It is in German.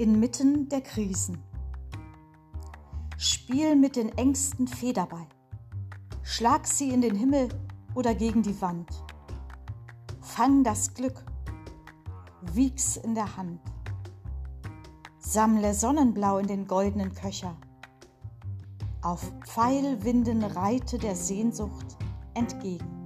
inmitten der Krisen. Spiel mit den Ängsten Federball. Schlag sie in den Himmel oder gegen die Wand. Fang das Glück, wieg's in der Hand. Sammle Sonnenblau in den goldenen Köcher. Auf Pfeilwinden reite der Sehnsucht entgegen.